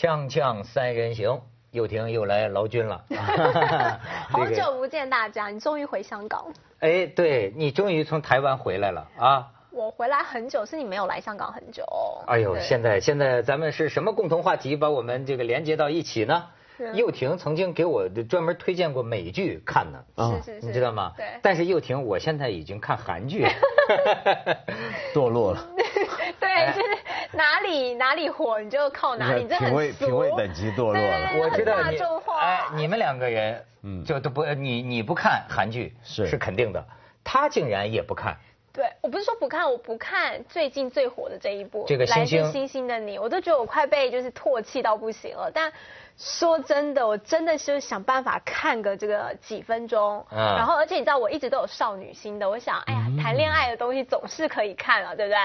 锵锵三人行，又婷又来劳军了。好久不见大家，你终于回香港。哎，对你终于从台湾回来了啊！我回来很久，是你没有来香港很久。哎呦，现在现在咱们是什么共同话题把我们这个连接到一起呢？又婷曾经给我专门推荐过美剧看呢，是是你知道吗？对。但是又婷，我现在已经看韩剧，堕落了。哪里哪里火你就靠哪里，这很品味品味等级堕落了。我觉得你，哎，你们两个人，嗯，就都不你你不看韩剧是是肯定的，他竟然也不看。对，我不是说不看，我不看最近最火的这一部《这个来自星星的你》，我都觉得我快被就是唾弃到不行了。但说真的，我真的是想办法看个这个几分钟。嗯。然后，而且你知道，我一直都有少女心的，我想，哎呀，谈恋爱的东西总是可以看了，对不对？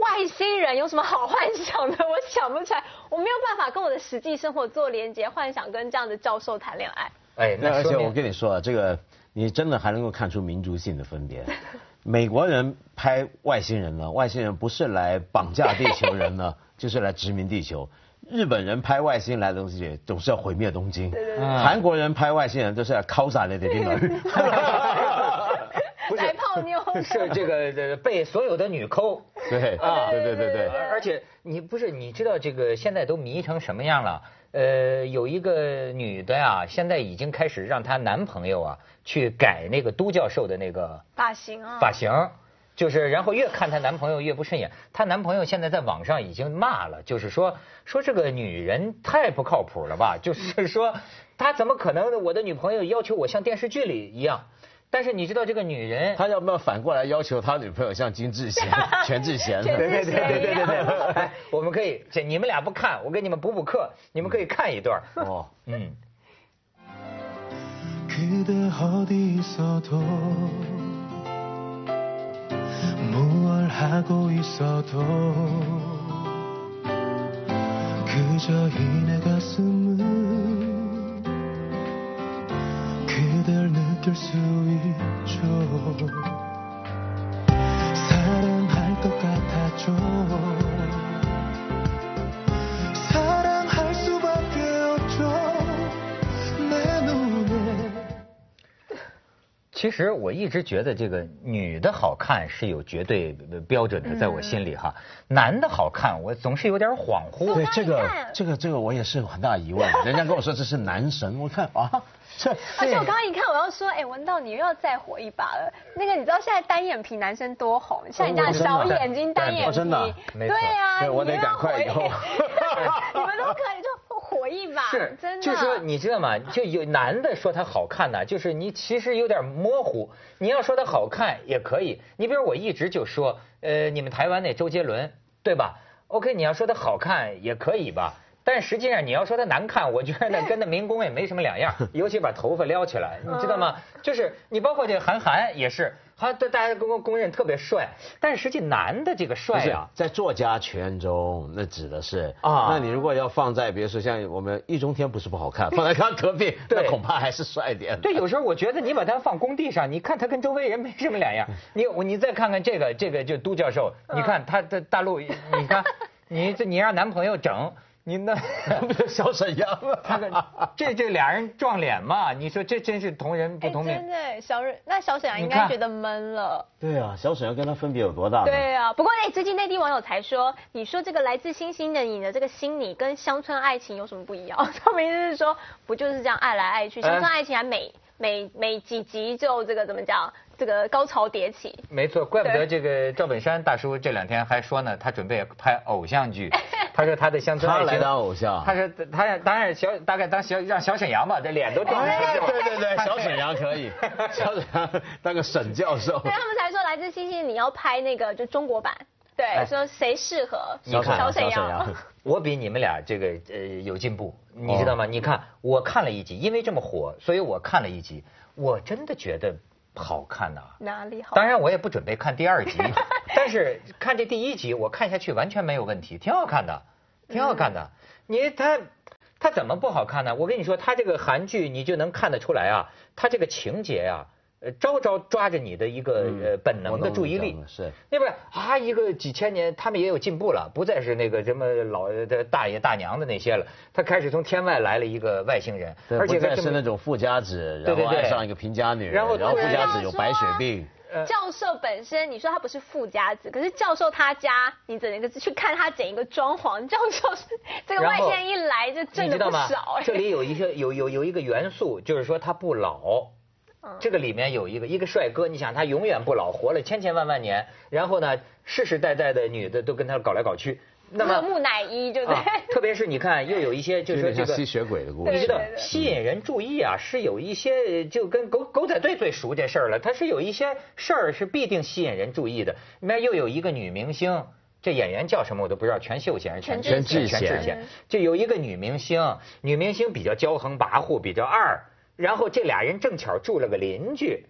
外星人有什么好幻想的？我想不出来，我没有办法跟我的实际生活做连接，幻想跟这样的教授谈恋爱。哎，那而且我跟你说啊，这个你真的还能够看出民族性的分别。美国人拍外星人呢，外星人不是来绑架地球人呢，就是来殖民地球。日本人拍外星来的东西，总是要毁灭东京。韩国人拍外星人都是要敲杀那点地方。是这个被所有的女抠。对啊，对对对对。而且你不是你知道这个现在都迷成什么样了？呃，有一个女的呀，现在已经开始让她男朋友啊去改那个都教授的那个发型啊，发型，就是然后越看她男朋友越不顺眼。她男朋友现在在网上已经骂了，就是说说这个女人太不靠谱了吧？就是说她怎么可能我的女朋友要求我像电视剧里一样？但是你知道这个女人，他要不要反过来要求他女朋友像金智贤、全智贤？对对对对对对对。我们可以，这你们俩不看，我给你们补补课，你们可以看一段。哦，嗯。 붙들 수 있죠. 사랑할 것 같아줘 其实我一直觉得这个女的好看是有绝对标准的，在我心里哈，男的好看我总是有点恍惚。对这个这个这个我也是有很大疑问，人家跟我说这是男神，我看啊。这 而且我刚刚一看，我要说，哎，文道你又要再火一把了。那个你知道现在单眼皮男生多红，像你这样小眼睛单眼皮，真的，对呀，我得赶快以后。你们都可以就火一把，是，真的。就说你知道吗？就有男的说他好看呢，就是你其实有点模糊。你要说他好看也可以，你比如我一直就说，呃，你们台湾那周杰伦，对吧？OK，你要说他好看也可以吧。但实际上，你要说他难看，我觉得那跟那民工也没什么两样，尤其把头发撩起来，你知道吗？就是你包括这韩寒也是，他大家公公认特别帅，但是实际男的这个帅啊，在作家圈中那指的是啊，那你如果要放在比如说像我们易中天不是不好看，放在他隔壁，那恐怕还是帅一点。对，有时候我觉得你把他放工地上，你看他跟周围人没什么两样。你你再看看这个这个就都教授，你看他在大陆，你看你这你让男朋友整。您那 小沈阳，他 这这俩人撞脸嘛？你说这真是同人不同命。真的，小沈那小沈阳应该觉得闷了。对啊，小沈阳跟他分别有多大？对啊，不过哎，最近内地网友才说，你说这个来自星星的你的这个心理跟乡村爱情有什么不一样？他们意思是说，不就是这样爱来爱去？乡村爱情还每每每几集就这个怎么讲？这个高潮迭起，没错，怪不得这个赵本山大叔这两天还说呢，他准备拍偶像剧。他说他的乡村爱情，他来当偶像。他说他当然小大概当小让小沈阳吧，这脸都掉了。对对对，小沈阳可以，小沈阳当个沈教授。对他们才说来自星星，你要拍那个就中国版。对，说谁适合小沈阳？我比你们俩这个呃有进步，你知道吗？你看我看了一集，因为这么火，所以我看了一集，我真的觉得。好看呐，哪里好？当然我也不准备看第二集，但是看这第一集，我看下去完全没有问题，挺好看的，挺好看的。你他他怎么不好看呢？我跟你说，他这个韩剧你就能看得出来啊，他这个情节呀，呃招招抓着你的一个呃本能的注意力。是。那边啊，一个几千年，他们也有进步了，不再是那个什么老的大爷大娘的那些了。他开始从天外来了一个外星人，而且是那种富家子，然后爱上一个贫家女，然后然后富家子有白血病。教授本身，你说他不是富家子，可是教授他家，你整一个去看他整一个装潢，教授是这个外星人一来就挣的不少这里有一些有有有一个元素，就是说他不老。这个里面有一个一个帅哥，你想他永远不老，活了千千万万年，然后呢，世世代代的女的都跟他搞来搞去。那么木乃伊，对不对？特别是你看，又有一些就是这个吸血鬼的故事，你知道吸引人注意啊，是有一些就跟狗狗仔队最熟这事儿了。它是有一些事儿是必定吸引人注意的。里面又有一个女明星，这演员叫什么我都不知道，全秀贤、全全智贤，就有一个女明星，女明星比较骄横跋扈，比较二，然后这俩人正巧住了个邻居。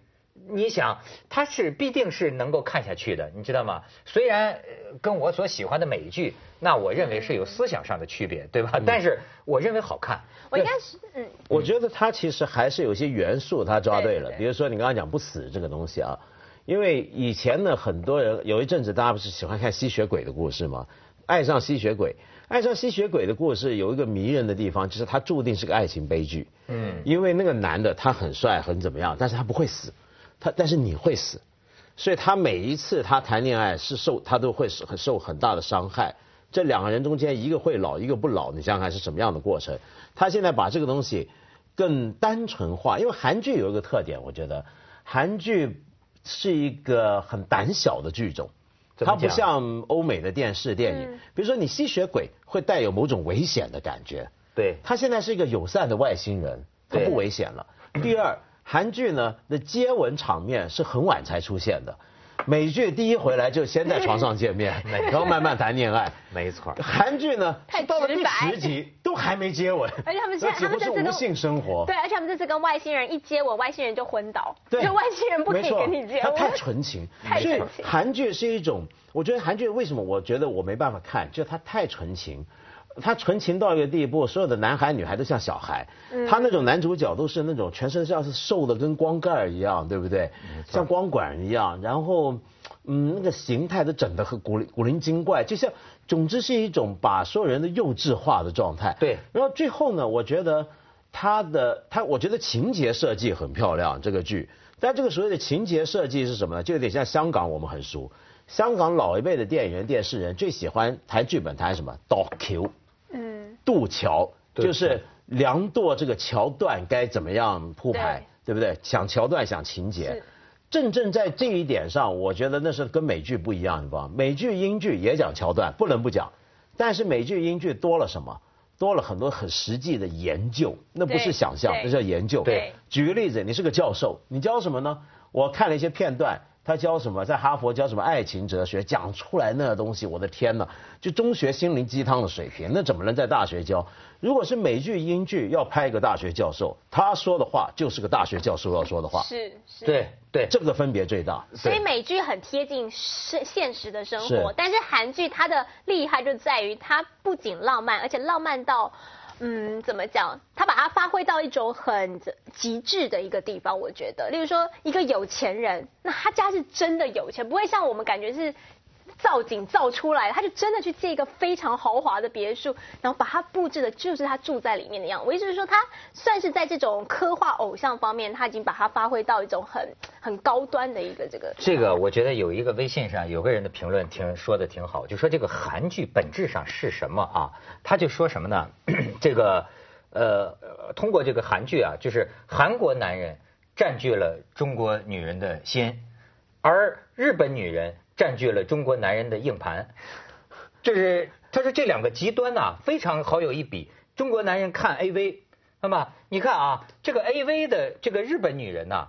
你想，他是必定是能够看下去的，你知道吗？虽然跟我所喜欢的美剧，那我认为是有思想上的区别，对吧？但是我认为好看。我应该是，嗯，我觉得他其实还是有些元素他抓对了，比如说你刚刚讲不死这个东西啊，因为以前呢，很多人有一阵子大家不是喜欢看吸血鬼的故事吗？爱上吸血鬼，爱上吸血鬼的故事有一个迷人的地方，就是他注定是个爱情悲剧。嗯，因为那个男的他很帅很怎么样，但是他不会死。他但是你会死，所以他每一次他谈恋爱是受他都会很受很大的伤害。这两个人中间一个会老一个不老，你想想看是什么样的过程？他现在把这个东西更单纯化，因为韩剧有一个特点，我觉得韩剧是一个很胆小的剧种，它不像欧美的电视电影，比如说你吸血鬼会带有某种危险的感觉。对，他现在是一个友善的外星人，他不危险了。第二。韩剧呢的接吻场面是很晚才出现的，美剧第一回来就先在床上见面，然后慢慢谈恋爱。没错。韩剧呢到了第十集都还没接吻，而且他们现在他们是无性生活。对，而且他们这次跟外星人一接吻，外星人就昏倒。对，外星人不可以跟你接吻。他太纯情，所以韩剧是一种，我觉得韩剧为什么我觉得我没办法看，就它太纯情。他纯情到一个地步，所有的男孩女孩都像小孩。他那种男主角都是那种全身像是瘦的跟光盖一样，对不对？像光管一样，然后嗯，那个形态都整得很古古灵精怪，就像总之是一种把所有人的幼稚化的状态。对。然后最后呢，我觉得他的他，我觉得情节设计很漂亮，这个剧。但这个所谓的情节设计是什么呢？就有点像香港，我们很熟。香港老一辈的电影人、电视人最喜欢谈剧本，谈什么？导 Q。嗯，渡桥就是梁垛这个桥段该怎么样铺排，对不对？想桥段，想情节。正正在这一点上，我觉得那是跟美剧不一样，你知道吗？美剧、英剧也讲桥段，不能不讲。但是美剧、英剧多了什么？多了很多很实际的研究，那不是想象，那叫研究。对，举个例子，你是个教授，你教什么呢？我看了一些片段。他教什么？在哈佛教什么爱情哲学？讲出来那个东西，我的天呐！就中学心灵鸡汤的水平，那怎么能在大学教？如果是美剧、英剧要拍一个大学教授，他说的话就是个大学教授要说的话。是是。对对，这个分别最大。所以美剧很贴近现现实的生活，但是韩剧它的厉害就在于它不仅浪漫，而且浪漫到。嗯，怎么讲？他把它发挥到一种很极致的一个地方，我觉得。例如说，一个有钱人，那他家是真的有钱，不会像我们感觉是。造景造出来，他就真的去借一个非常豪华的别墅，然后把它布置的就是他住在里面的样子。我意思是说，他算是在这种科幻偶像方面，他已经把它发挥到一种很 很高端的一个这个。这个我觉得有一个微信上有个人的评论挺说的挺好，就说这个韩剧本质上是什么啊？他就说什么呢？这个呃，通过这个韩剧啊，就是韩国男人占据了中国女人的心，而日本女人。占据了中国男人的硬盘，就是他说这两个极端呐，非常好有一比。中国男人看 AV，那么你看啊，这个 AV 的这个日本女人呐，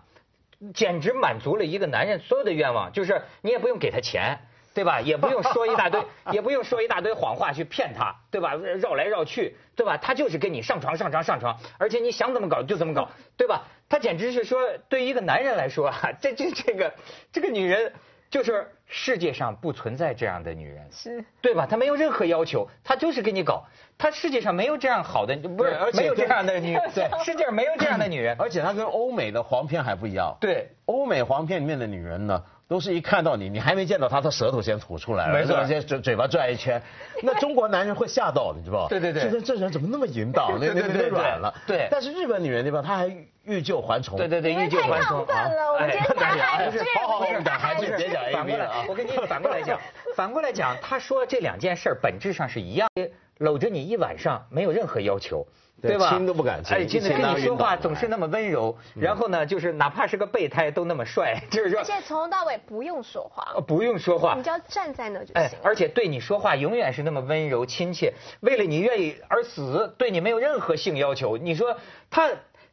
简直满足了一个男人所有的愿望，就是你也不用给他钱，对吧？也不用说一大堆，也不用说一大堆谎话去骗他，对吧？绕来绕去，对吧？他就是跟你上床上床上床，而且你想怎么搞就怎么搞，对吧？他简直是说，对于一个男人来说啊，这这这个这个女人。就是世界上不存在这样的女人，是，对吧？她没有任何要求，她就是给你搞。她世界上没有这样好的，不是没有这样的女，对，世界上没有这样的女人。而且她跟欧美的黄片还不一样。对，欧美黄片里面的女人呢？都是一看到你，你还没见到他，他舌头先吐出来了，没错，先嘴嘴巴转一圈。那中国男人会吓到，你知道对对对，这这人怎么那么淫荡？那 那那软了。对。但是日本女人对吧？她还欲救还从。对对对，欲救还从啊。哎，不是，好好好，讲韩剧，别讲 A 了啊。我跟你反过来讲，反过来讲，他说这两件事本质上是一样，搂着你一晚上没有任何要求。对吧？亲都不敢亲，哎，亲的跟你说话总是那么温柔，然后呢，就是哪怕是个备胎都那么帅，就是说。而且从头到尾不用说话。不用说话。你只要站在那就行。哎，而且对你说话永远是那么温柔亲切，为了你愿意而死，对你没有任何性要求。你说他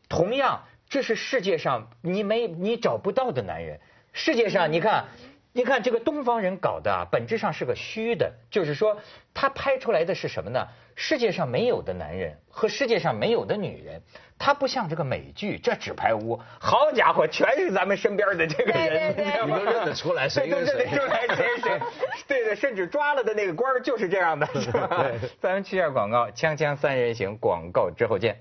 同样，这是世界上你没你找不到的男人。世界上你看。你看这个东方人搞的啊，本质上是个虚的，就是说他拍出来的是什么呢？世界上没有的男人和世界上没有的女人，他不像这个美剧，这纸牌屋，好家伙，全是咱们身边的这个人，你都认得出来谁跟谁，对对，甚至抓了的那个官就是这样的，是吧？咱们去下广告，锵锵三人行，广告之后见。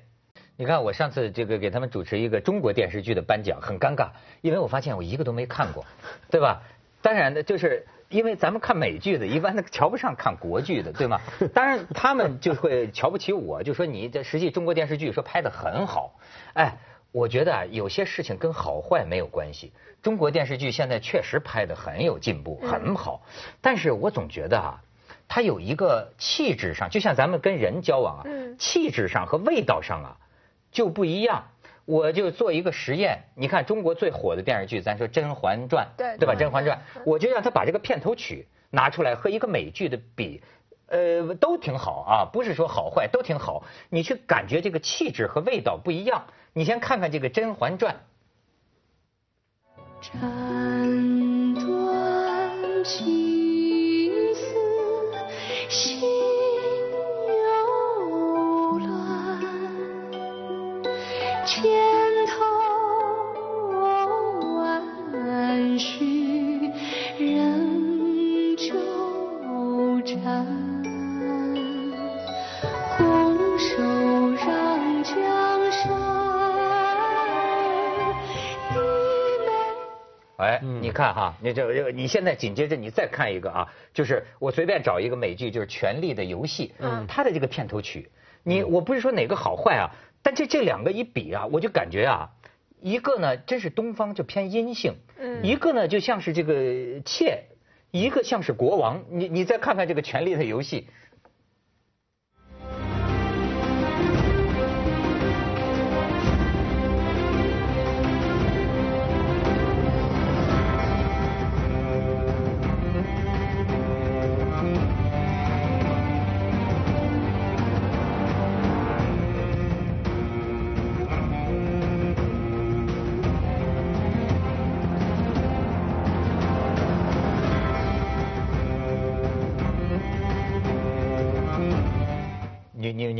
你看我上次这个给他们主持一个中国电视剧的颁奖，很尴尬，因为我发现我一个都没看过，对吧？当然的，就是因为咱们看美剧的，一般的瞧不上看国剧的，对吗？当然他们就会瞧不起我，就说你这实际中国电视剧说拍的很好。哎，我觉得啊，有些事情跟好坏没有关系。中国电视剧现在确实拍的很有进步，很好。但是我总觉得啊，它有一个气质上，就像咱们跟人交往啊，气质上和味道上啊就不一样。我就做一个实验，你看中国最火的电视剧，咱说《甄嬛传》，对对吧？《甄嬛传》，我就让他把这个片头曲拿出来和一个美剧的比，呃，都挺好啊，不是说好坏都挺好，你去感觉这个气质和味道不一样。你先看看这个《甄嬛传》。斩断情丝。你看哈，你这这，你现在紧接着你再看一个啊，就是我随便找一个美剧，就是《权力的游戏》，嗯，它的这个片头曲，你我不是说哪个好坏啊，但这这两个一比啊，我就感觉啊，一个呢真是东方就偏阴性，嗯，一个呢就像是这个妾，一个像是国王，你你再看看这个《权力的游戏》。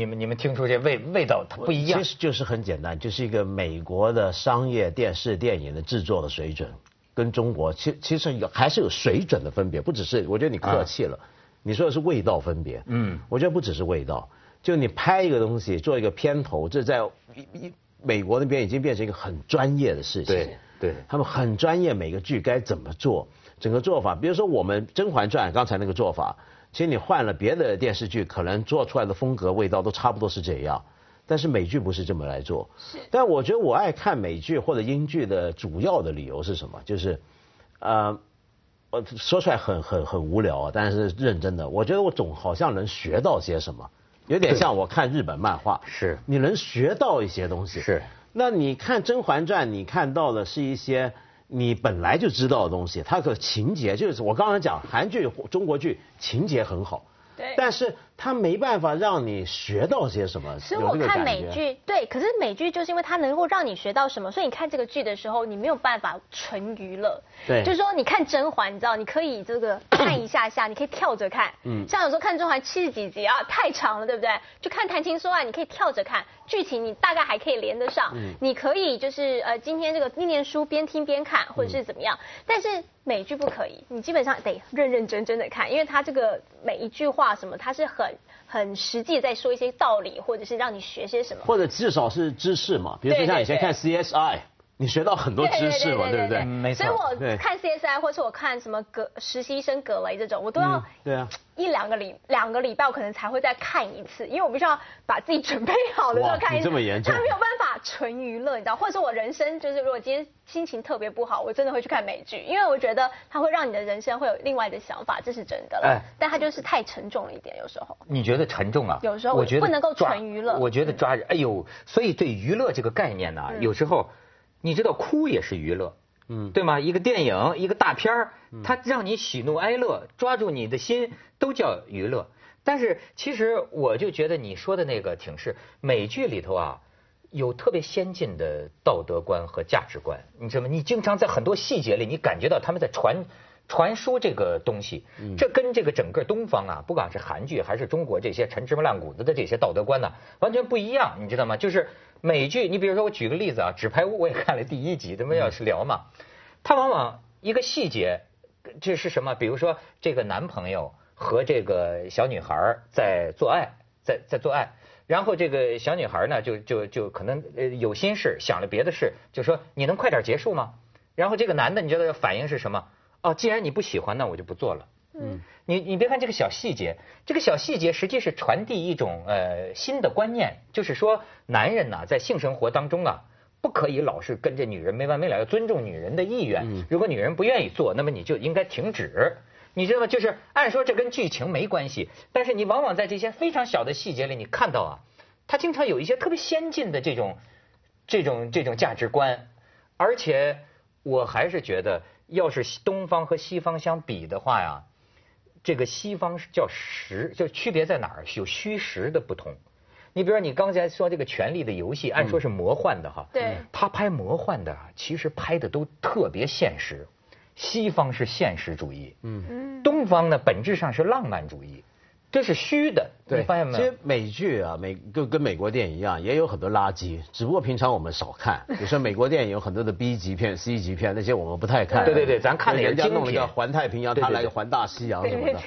们你们听出这味味道它不一样，其实就是很简单，就是一个美国的商业电视电影的制作的水准，跟中国其其实有还是有水准的分别，不只是我觉得你客气了，你说的是味道分别，嗯，我觉得不只是味道，就你拍一个东西做一个片头，这在一美国那边已经变成一个很专业的事情，对对，他们很专业，每个剧该怎么做，整个做法，比如说我们《甄嬛传》刚才那个做法。其实你换了别的电视剧，可能做出来的风格、味道都差不多是这样。但是美剧不是这么来做。是。但我觉得我爱看美剧或者英剧的主要的理由是什么？就是，呃，我说出来很很很无聊啊，但是认真的，我觉得我总好像能学到些什么，有点像我看日本漫画。是。你能学到一些东西。是。那你看《甄嬛传》，你看到的是一些。你本来就知道的东西，它的情节就是我刚才讲韩剧、中国剧情节很好，对，但是它没办法让你学到些什么。所以我看美剧，对，可是美剧就是因为它能够让你学到什么，所以你看这个剧的时候，你没有办法纯娱乐。对，就是说你看甄嬛，你知道，你可以这个看一下下，你可以跳着看。嗯。像有时候看甄嬛七十几集啊，太长了，对不对？就看谈情说爱，你可以跳着看，剧情你大概还可以连得上。嗯。你可以就是呃，今天这个念念书边听边看，或者是怎么样，但是美剧不可以，你基本上得认认真真的看，因为它这个每一句话什么，它是很。很实际在说一些道理，或者是让你学些什么，或者至少是知识嘛。比如说像以前看 CSI，你学到很多知识嘛，对不对？没错。所以我看 CSI，或是我看什么葛实习生葛雷这种，我都要对啊。一两个礼两个礼拜，我可能才会再看一次，因为我必须要把自己准备好的时候看一次。这么严重？他没有办法纯娱乐，你知道，或者说我人生就是，如果今天心情特别不好，我真的会去看美剧，因为我觉得它会让你的人生会有另外的想法，这是真的。哎，但它就是太沉重了一点，有时候。你觉得沉重啊？有时候我觉得不能够纯娱乐。我觉得抓，哎呦，所以对娱乐这个概念呢，有时候你知道哭也是娱乐。嗯，对吗？一个电影，一个大片儿，它让你喜怒哀乐，抓住你的心，都叫娱乐。但是其实我就觉得你说的那个挺是美剧里头啊，有特别先进的道德观和价值观。你知道吗？你经常在很多细节里，你感觉到他们在传传输这个东西。这跟这个整个东方啊，不管是韩剧还是中国这些陈芝麻烂谷子的这些道德观呢，完全不一样。你知道吗？就是。美剧，你比如说我举个例子啊，《纸牌屋》我也看了第一集，咱们要是聊嘛，他往往一个细节，这是什么？比如说这个男朋友和这个小女孩在做爱，在在做爱，然后这个小女孩呢就就就可能呃有心事，想了别的事，就说你能快点结束吗？然后这个男的你觉得反应是什么？哦，既然你不喜欢，那我就不做了。嗯，你你别看这个小细节，这个小细节实际是传递一种呃新的观念，就是说男人呐在性生活当中啊不可以老是跟着女人没完没了，要尊重女人的意愿。如果女人不愿意做，那么你就应该停止。你知道吗？就是按说这跟剧情没关系，但是你往往在这些非常小的细节里，你看到啊，他经常有一些特别先进的这种这种这种价值观，而且我还是觉得，要是东方和西方相比的话呀。这个西方是叫实，就区别在哪儿？有虚实的不同。你比如说，你刚才说这个《权力的游戏》，按说是魔幻的哈。对。他拍魔幻的，其实拍的都特别现实。西方是现实主义，嗯。东方呢，本质上是浪漫主义。这是虚的，你发现没有？其实美剧啊，美跟跟美国电影一样，也有很多垃圾，只不过平常我们少看。比如说美国电影有很多的 B 级片、C 级片，那些我们不太看。对对对，咱看人家弄了个环太平洋，他来个环大西洋什么的。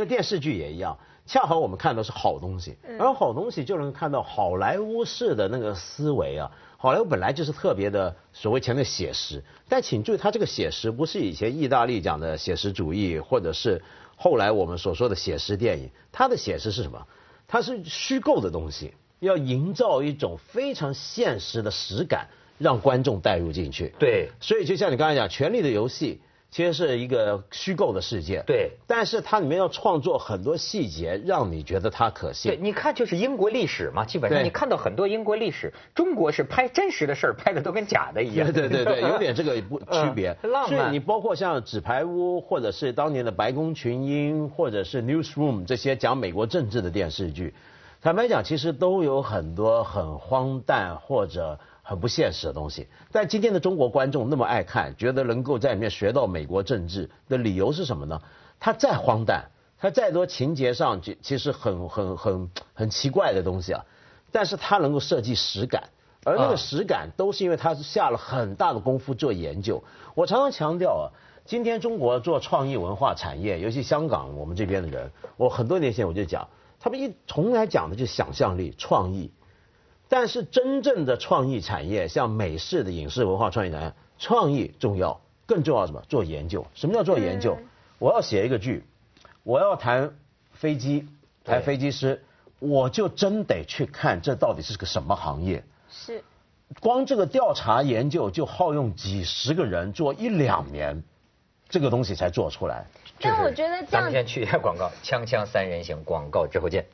那电视剧也一样，恰好我们看到是好东西，而好东西就能看到好莱坞式的那个思维啊。好莱坞本来就是特别的所谓前面写实，但请注意，它这个写实不是以前意大利讲的写实主义，或者是。后来我们所说的写实电影，它的写实是什么？它是虚构的东西，要营造一种非常现实的实感，让观众带入进去。对，所以就像你刚才讲，《权力的游戏》。其实是一个虚构的世界，对，但是它里面要创作很多细节，让你觉得它可信。对，你看就是英国历史嘛，基本上你看到很多英国历史，中国是拍真实的事儿，拍的都跟假的一样。对对对，有点这个不区别。浪漫。所以你包括像《纸牌屋》，或者是当年的《白宫群英》，或者是《Newsroom》这些讲美国政治的电视剧，坦白讲，其实都有很多很荒诞或者。很不现实的东西，但今天的中国观众那么爱看，觉得能够在里面学到美国政治的理由是什么呢？它再荒诞，它再多情节上其其实很很很很奇怪的东西啊，但是它能够设计实感，而那个实感都是因为他是下了很大的功夫做研究。我常常强调啊，今天中国做创意文化产业，尤其香港我们这边的人，我很多年前我就讲，他们一从来讲的就是想象力、创意。但是真正的创意产业，像美式的影视文化创意产业，创意重要，更重要什么？做研究。什么叫做研究？我要写一个剧，我要谈飞机，谈飞机师，我就真得去看这到底是个什么行业。是。光这个调查研究就耗用几十个人做一两年，这个东西才做出来。但我觉得这样。咱们先去一下广告，锵锵三人行广告之后见。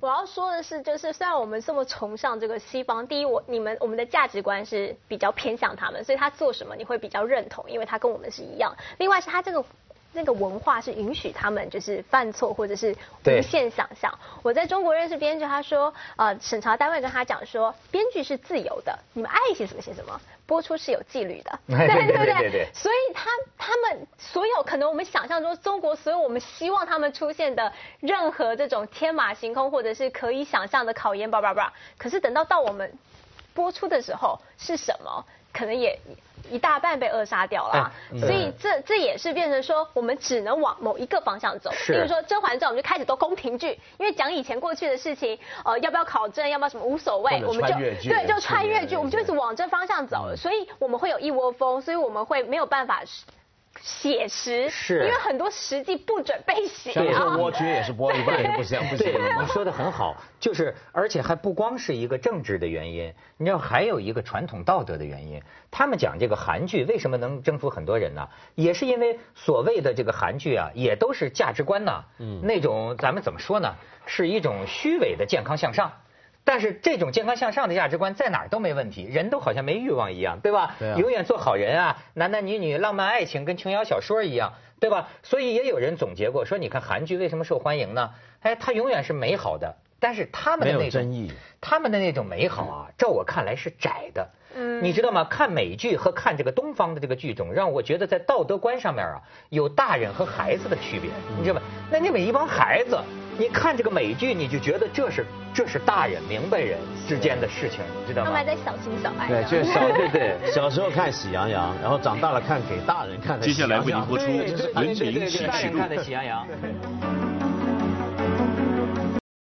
我要说的是，就是虽然我们这么崇尚这个西方，第一，我你们我们的价值观是比较偏向他们，所以他做什么你会比较认同，因为他跟我们是一样。另外是他这个那个文化是允许他们就是犯错或者是无限想象。我在中国认识编剧，他说，呃，审查单位跟他讲说，编剧是自由的，你们爱写什么写什么，播出是有纪律的，对对对对。所以他他们所有可能我们想象中中国所有我们希望他们出现的任何这种天马行空或者是可以想象的考验，叭叭叭，可是等到到我们播出的时候是什么？可能也一大半被扼杀掉了，所以这这也是变成说，我们只能往某一个方向走。比如说《甄嬛传》，我们就开始都宫廷剧，因为讲以前过去的事情，呃，要不要考证，要不要什么无所谓，我们就对，就穿越剧，我们就一直往这方向走。所以我们会有一窝蜂，所以我们会没有办法。写实，是，因为很多实际不准备写啊。蜗居也是播一半也不行，不行。对，你说的很好，就是而且还不光是一个政治的原因，你知道还有一个传统道德的原因。他们讲这个韩剧为什么能征服很多人呢？也是因为所谓的这个韩剧啊，也都是价值观呐，嗯，那种咱们怎么说呢？是一种虚伪的健康向上。但是这种健康向上的价值观在哪儿都没问题，人都好像没欲望一样，对吧？永远做好人啊，男男女女浪漫爱情跟琼瑶小说一样，对吧？所以也有人总结过说，你看韩剧为什么受欢迎呢？哎，它永远是美好的，但是他们的那种，他们的那种美好啊，照我看来是窄的。嗯，你知道吗？看美剧和看这个东方的这个剧种，让我觉得在道德观上面啊，有大人和孩子的区别，你知道吗？那你们一帮孩子。你看这个美剧，你就觉得这是这是大人明白人之间的事情，你知道吗？他们还在小情小爱。对，就是小 对对，小时候看《喜羊羊》，然后长大了看给大人看的。接下来为您播出《文明启示录》。大人看的《喜羊羊》。